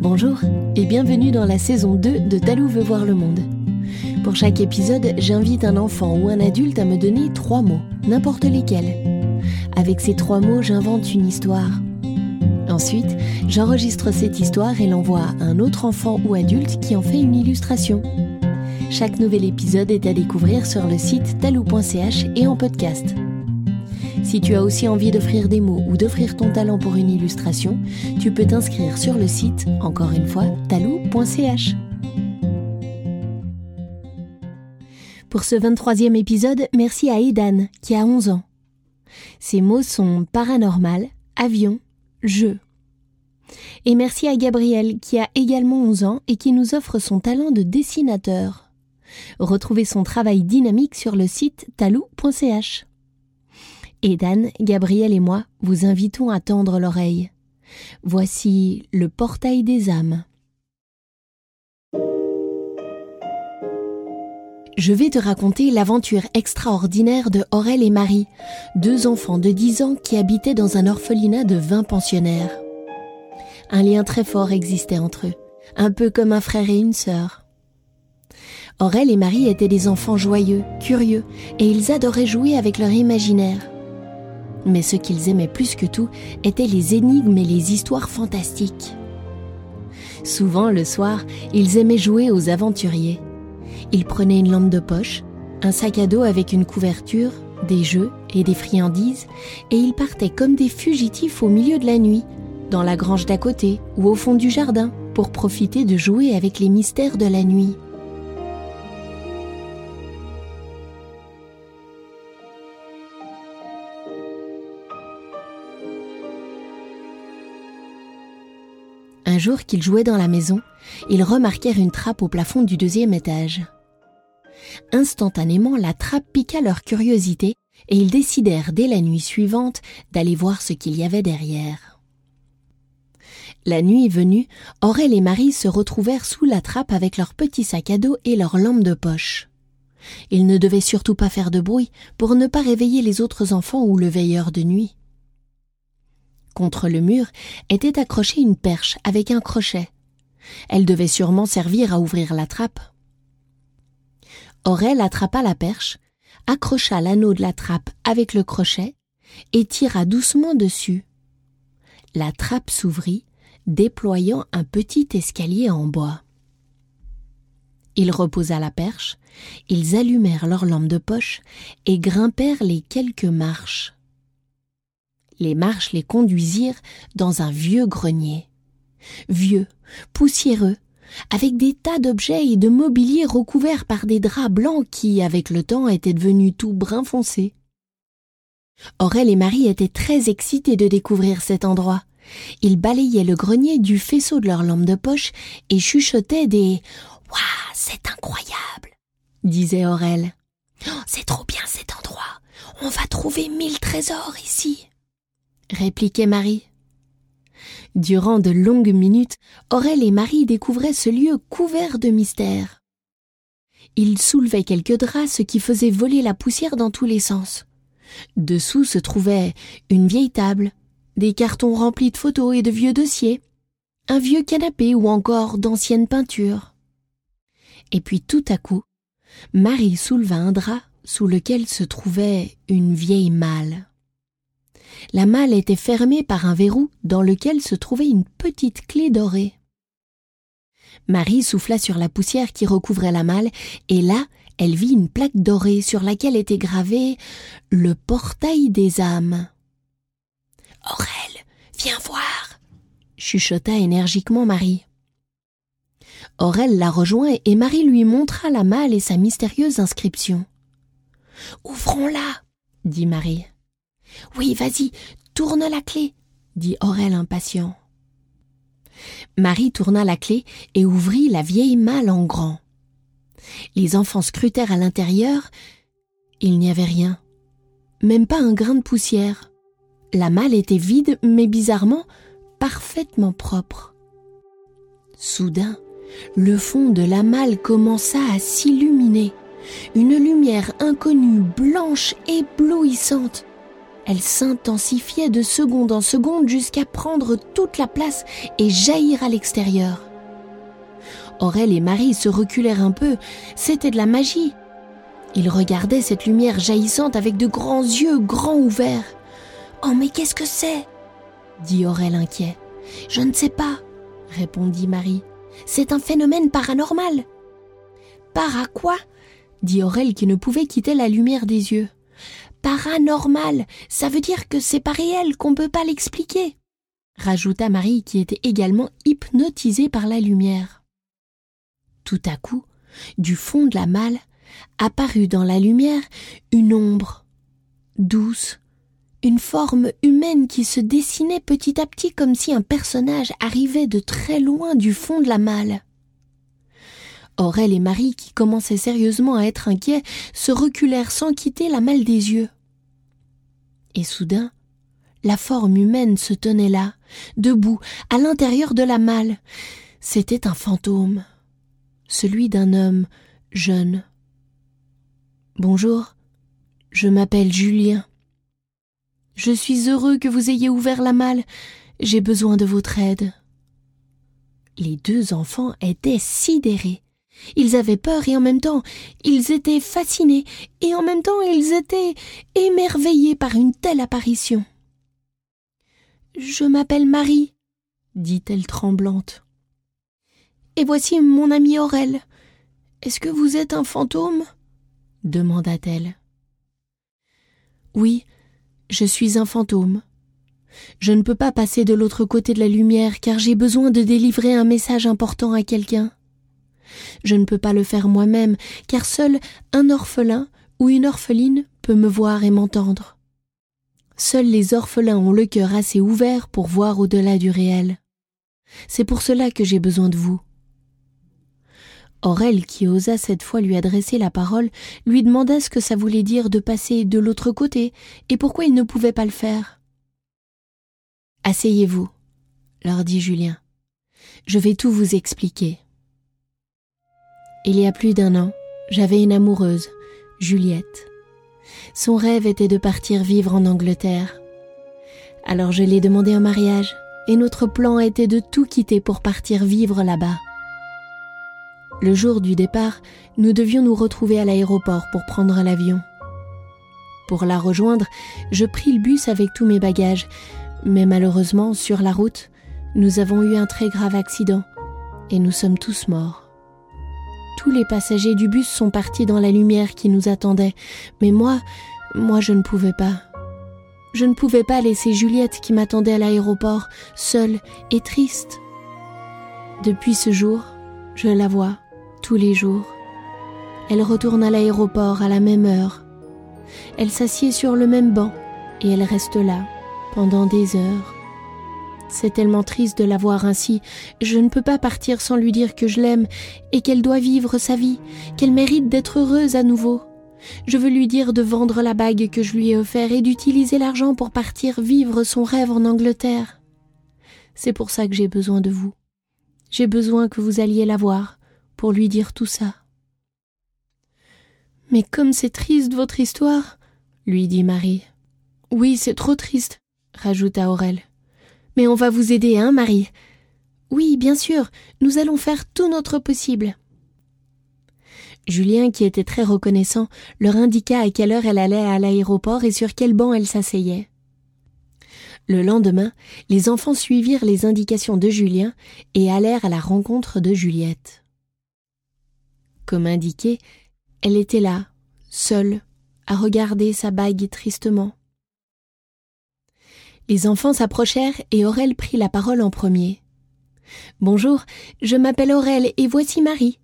Bonjour et bienvenue dans la saison 2 de Talou veut voir le monde. Pour chaque épisode, j'invite un enfant ou un adulte à me donner trois mots, n'importe lesquels. Avec ces trois mots, j'invente une histoire. Ensuite, j'enregistre cette histoire et l'envoie à un autre enfant ou adulte qui en fait une illustration. Chaque nouvel épisode est à découvrir sur le site talou.ch et en podcast. Si tu as aussi envie d'offrir des mots ou d'offrir ton talent pour une illustration, tu peux t'inscrire sur le site, encore une fois, talou.ch. Pour ce 23e épisode, merci à Edan, qui a 11 ans. Ses mots sont paranormal, avion, jeu. Et merci à Gabriel, qui a également 11 ans et qui nous offre son talent de dessinateur. Retrouvez son travail dynamique sur le site talou.ch. Et Dan, Gabriel et moi vous invitons à tendre l'oreille. Voici le portail des âmes. Je vais te raconter l'aventure extraordinaire de Aurel et Marie, deux enfants de 10 ans qui habitaient dans un orphelinat de 20 pensionnaires. Un lien très fort existait entre eux, un peu comme un frère et une sœur. Aurel et Marie étaient des enfants joyeux, curieux, et ils adoraient jouer avec leur imaginaire. Mais ce qu'ils aimaient plus que tout étaient les énigmes et les histoires fantastiques. Souvent, le soir, ils aimaient jouer aux aventuriers. Ils prenaient une lampe de poche, un sac à dos avec une couverture, des jeux et des friandises, et ils partaient comme des fugitifs au milieu de la nuit, dans la grange d'à côté ou au fond du jardin, pour profiter de jouer avec les mystères de la nuit. Jour qu'ils jouaient dans la maison, ils remarquèrent une trappe au plafond du deuxième étage. Instantanément, la trappe piqua leur curiosité et ils décidèrent dès la nuit suivante d'aller voir ce qu'il y avait derrière. La nuit venue, Aurel et Marie se retrouvèrent sous la trappe avec leur petit sac à dos et leur lampe de poche. Ils ne devaient surtout pas faire de bruit pour ne pas réveiller les autres enfants ou le veilleur de nuit. Contre le mur était accrochée une perche avec un crochet. Elle devait sûrement servir à ouvrir la trappe. Aurel attrapa la perche, accrocha l'anneau de la trappe avec le crochet et tira doucement dessus. La trappe s'ouvrit, déployant un petit escalier en bois. Il reposa la perche, ils allumèrent leur lampe de poche et grimpèrent les quelques marches les marches les conduisirent dans un vieux grenier. Vieux, poussiéreux, avec des tas d'objets et de mobilier recouverts par des draps blancs qui, avec le temps, étaient devenus tout brun foncé. Aurel et Marie étaient très excités de découvrir cet endroit. Ils balayaient le grenier du faisceau de leur lampe de poche et chuchotaient des Waouh, c'est incroyable disait Aurel. Oh, c'est trop bien cet endroit. On va trouver mille trésors ici répliquait Marie. Durant de longues minutes, Aurel et Marie découvraient ce lieu couvert de mystères. Ils soulevaient quelques draps, ce qui faisait voler la poussière dans tous les sens. Dessous se trouvait une vieille table, des cartons remplis de photos et de vieux dossiers, un vieux canapé ou encore d'anciennes peintures. Et puis tout à coup, Marie souleva un drap sous lequel se trouvait une vieille malle. La malle était fermée par un verrou dans lequel se trouvait une petite clé dorée. Marie souffla sur la poussière qui recouvrait la malle, et là, elle vit une plaque dorée sur laquelle était gravé le portail des âmes. Aurel, viens voir, chuchota énergiquement Marie. Aurel la rejoint et Marie lui montra la malle et sa mystérieuse inscription. Ouvrons-la, dit Marie. Oui, vas-y, tourne la clé, dit Aurel impatient. Marie tourna la clé et ouvrit la vieille malle en grand. Les enfants scrutèrent à l'intérieur. Il n'y avait rien, même pas un grain de poussière. La malle était vide, mais bizarrement parfaitement propre. Soudain, le fond de la malle commença à s'illuminer. Une lumière inconnue, blanche, éblouissante Elle s'intensifiait de seconde en seconde jusqu'à prendre toute la place et jaillir à l'extérieur. Aurel et Marie se reculèrent un peu, c'était de la magie. Ils regardaient cette lumière jaillissante avec de grands yeux grands ouverts. Oh mais qu'est-ce que c'est? dit Aurel inquiet. Je ne sais pas, répondit Marie. C'est un phénomène paranormal. Para quoi? dit Aurel qui ne pouvait quitter la lumière des yeux. Paranormal, ça veut dire que c'est pas réel, qu'on peut pas l'expliquer, rajouta Marie qui était également hypnotisée par la lumière. Tout à coup, du fond de la malle, apparut dans la lumière une ombre, douce, une forme humaine qui se dessinait petit à petit comme si un personnage arrivait de très loin du fond de la malle. Aurel et Marie, qui commençaient sérieusement à être inquiets, se reculèrent sans quitter la malle des yeux. Et soudain, la forme humaine se tenait là, debout, à l'intérieur de la malle. C'était un fantôme, celui d'un homme jeune. Bonjour, je m'appelle Julien. Je suis heureux que vous ayez ouvert la malle. J'ai besoin de votre aide. Les deux enfants étaient sidérés. Ils avaient peur et en même temps ils étaient fascinés et en même temps ils étaient émerveillés par une telle apparition. Je m'appelle Marie, dit-elle tremblante. Et voici mon ami Aurel. Est-ce que vous êtes un fantôme? demanda-t-elle. Oui, je suis un fantôme. Je ne peux pas passer de l'autre côté de la lumière car j'ai besoin de délivrer un message important à quelqu'un. Je ne peux pas le faire moi-même, car seul un orphelin ou une orpheline peut me voir et m'entendre. Seuls les orphelins ont le cœur assez ouvert pour voir au-delà du réel. C'est pour cela que j'ai besoin de vous. Aurel, qui osa cette fois lui adresser la parole, lui demanda ce que ça voulait dire de passer de l'autre côté et pourquoi il ne pouvait pas le faire. Asseyez-vous, leur dit Julien. Je vais tout vous expliquer. Il y a plus d'un an, j'avais une amoureuse, Juliette. Son rêve était de partir vivre en Angleterre. Alors je l'ai demandé en mariage, et notre plan était de tout quitter pour partir vivre là-bas. Le jour du départ, nous devions nous retrouver à l'aéroport pour prendre l'avion. Pour la rejoindre, je pris le bus avec tous mes bagages, mais malheureusement, sur la route, nous avons eu un très grave accident, et nous sommes tous morts. Tous les passagers du bus sont partis dans la lumière qui nous attendait, mais moi, moi je ne pouvais pas. Je ne pouvais pas laisser Juliette qui m'attendait à l'aéroport, seule et triste. Depuis ce jour, je la vois tous les jours. Elle retourne à l'aéroport à la même heure. Elle s'assied sur le même banc et elle reste là pendant des heures. C'est tellement triste de la voir ainsi. Je ne peux pas partir sans lui dire que je l'aime et qu'elle doit vivre sa vie, qu'elle mérite d'être heureuse à nouveau. Je veux lui dire de vendre la bague que je lui ai offerte et d'utiliser l'argent pour partir vivre son rêve en Angleterre. C'est pour ça que j'ai besoin de vous. J'ai besoin que vous alliez la voir pour lui dire tout ça. Mais comme c'est triste votre histoire, lui dit Marie. Oui, c'est trop triste, rajouta Aurel. Mais on va vous aider, hein, Marie? Oui, bien sûr, nous allons faire tout notre possible. Julien, qui était très reconnaissant, leur indiqua à quelle heure elle allait à l'aéroport et sur quel banc elle s'asseyait. Le lendemain, les enfants suivirent les indications de Julien et allèrent à la rencontre de Juliette. Comme indiqué, elle était là, seule, à regarder sa bague tristement. Les enfants s'approchèrent et Aurel prit la parole en premier. Bonjour, je m'appelle Aurel et voici Marie.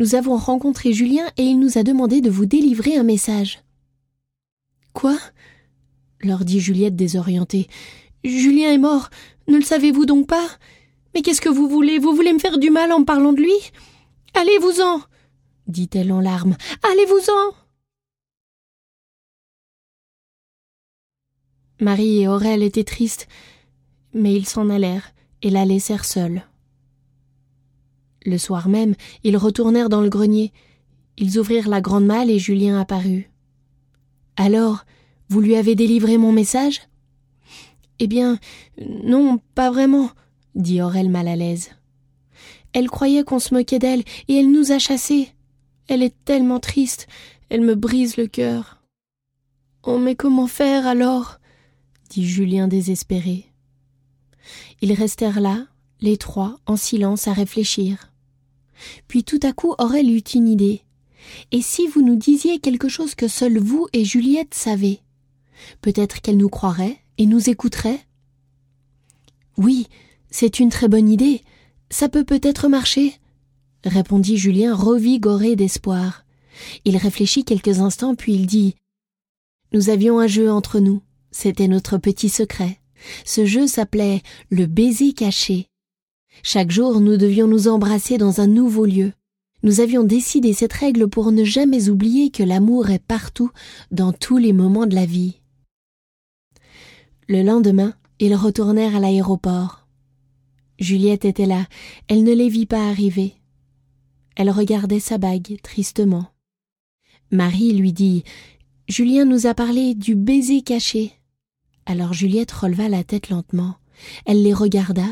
Nous avons rencontré Julien et il nous a demandé de vous délivrer un message. Quoi? leur dit Juliette désorientée. Julien est mort. Ne le savez-vous donc pas? Mais qu'est-ce que vous voulez? Vous voulez me faire du mal en parlant de lui? Allez-vous-en dit-elle en larmes. Allez-vous-en Marie et Aurel étaient tristes, mais ils s'en allèrent et la laissèrent seule. Le soir même, ils retournèrent dans le grenier. Ils ouvrirent la grande malle et Julien apparut. Alors, Vous lui avez délivré mon message Eh bien, non, pas vraiment, dit Aurel mal à l'aise. Elle croyait qu'on se moquait d'elle et elle nous a chassés. Elle est tellement triste, elle me brise le cœur. Oh, mais comment faire alors? Dit Julien désespéré. Ils restèrent là, les trois, en silence, à réfléchir. Puis tout à coup Aurel eut une idée. Et si vous nous disiez quelque chose que seul vous et Juliette savez Peut-être qu'elle nous croirait et nous écouterait? Oui, c'est une très bonne idée. Ça peut peut-être marcher, répondit Julien revigoré d'espoir. Il réfléchit quelques instants, puis il dit Nous avions un jeu entre nous. C'était notre petit secret. Ce jeu s'appelait le baiser caché. Chaque jour, nous devions nous embrasser dans un nouveau lieu. Nous avions décidé cette règle pour ne jamais oublier que l'amour est partout, dans tous les moments de la vie. Le lendemain, ils retournèrent à l'aéroport. Juliette était là, elle ne les vit pas arriver. Elle regardait sa bague tristement. Marie lui dit Julien nous a parlé du baiser caché. Alors Juliette releva la tête lentement. Elle les regarda.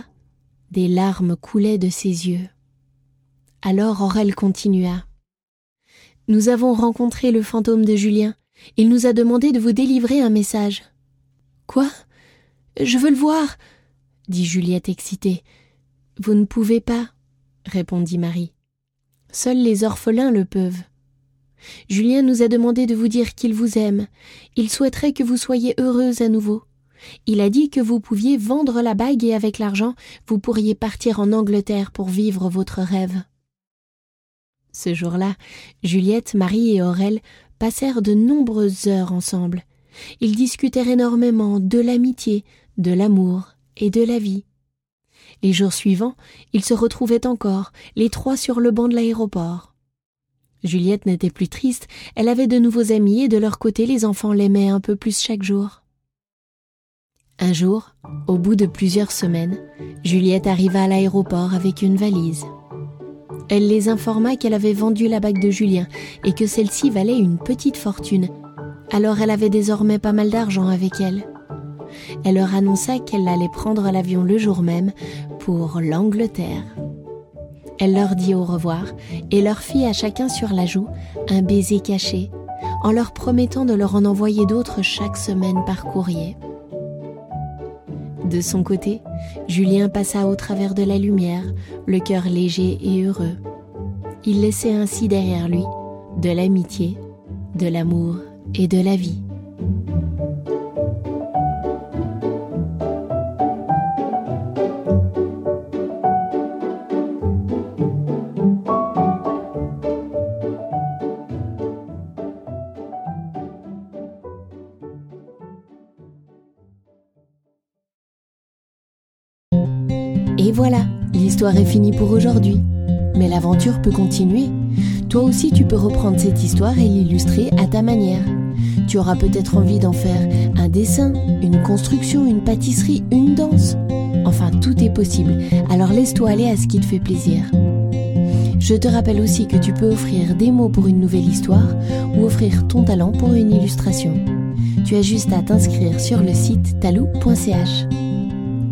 Des larmes coulaient de ses yeux. Alors Aurel continua. Nous avons rencontré le fantôme de Julien. Il nous a demandé de vous délivrer un message. Quoi? Je veux le voir dit Juliette excitée. Vous ne pouvez pas, répondit Marie. Seuls les orphelins le peuvent. Julien nous a demandé de vous dire qu'il vous aime. Il souhaiterait que vous soyez heureuse à nouveau. Il a dit que vous pouviez vendre la bague et avec l'argent, vous pourriez partir en Angleterre pour vivre votre rêve. Ce jour-là, Juliette, Marie et Aurel passèrent de nombreuses heures ensemble. Ils discutèrent énormément de l'amitié, de l'amour et de la vie. Les jours suivants, ils se retrouvaient encore, les trois sur le banc de l'aéroport. Juliette n'était plus triste, elle avait de nouveaux amis et de leur côté les enfants l'aimaient un peu plus chaque jour. Un jour, au bout de plusieurs semaines, Juliette arriva à l'aéroport avec une valise. Elle les informa qu'elle avait vendu la bague de Julien et que celle-ci valait une petite fortune. Alors elle avait désormais pas mal d'argent avec elle. Elle leur annonça qu'elle allait prendre l'avion le jour même pour l'Angleterre. Elle leur dit au revoir et leur fit à chacun sur la joue un baiser caché, en leur promettant de leur en envoyer d'autres chaque semaine par courrier. De son côté, Julien passa au travers de la lumière, le cœur léger et heureux. Il laissait ainsi derrière lui de l'amitié, de l'amour et de la vie. Voilà, l'histoire est finie pour aujourd'hui. Mais l'aventure peut continuer. Toi aussi tu peux reprendre cette histoire et l'illustrer à ta manière. Tu auras peut-être envie d'en faire un dessin, une construction, une pâtisserie, une danse. Enfin, tout est possible. Alors laisse-toi aller à ce qui te fait plaisir. Je te rappelle aussi que tu peux offrir des mots pour une nouvelle histoire ou offrir ton talent pour une illustration. Tu as juste à t'inscrire sur le site talou.ch.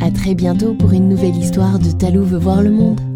À très bientôt pour une nouvelle histoire de Talou veut voir le monde.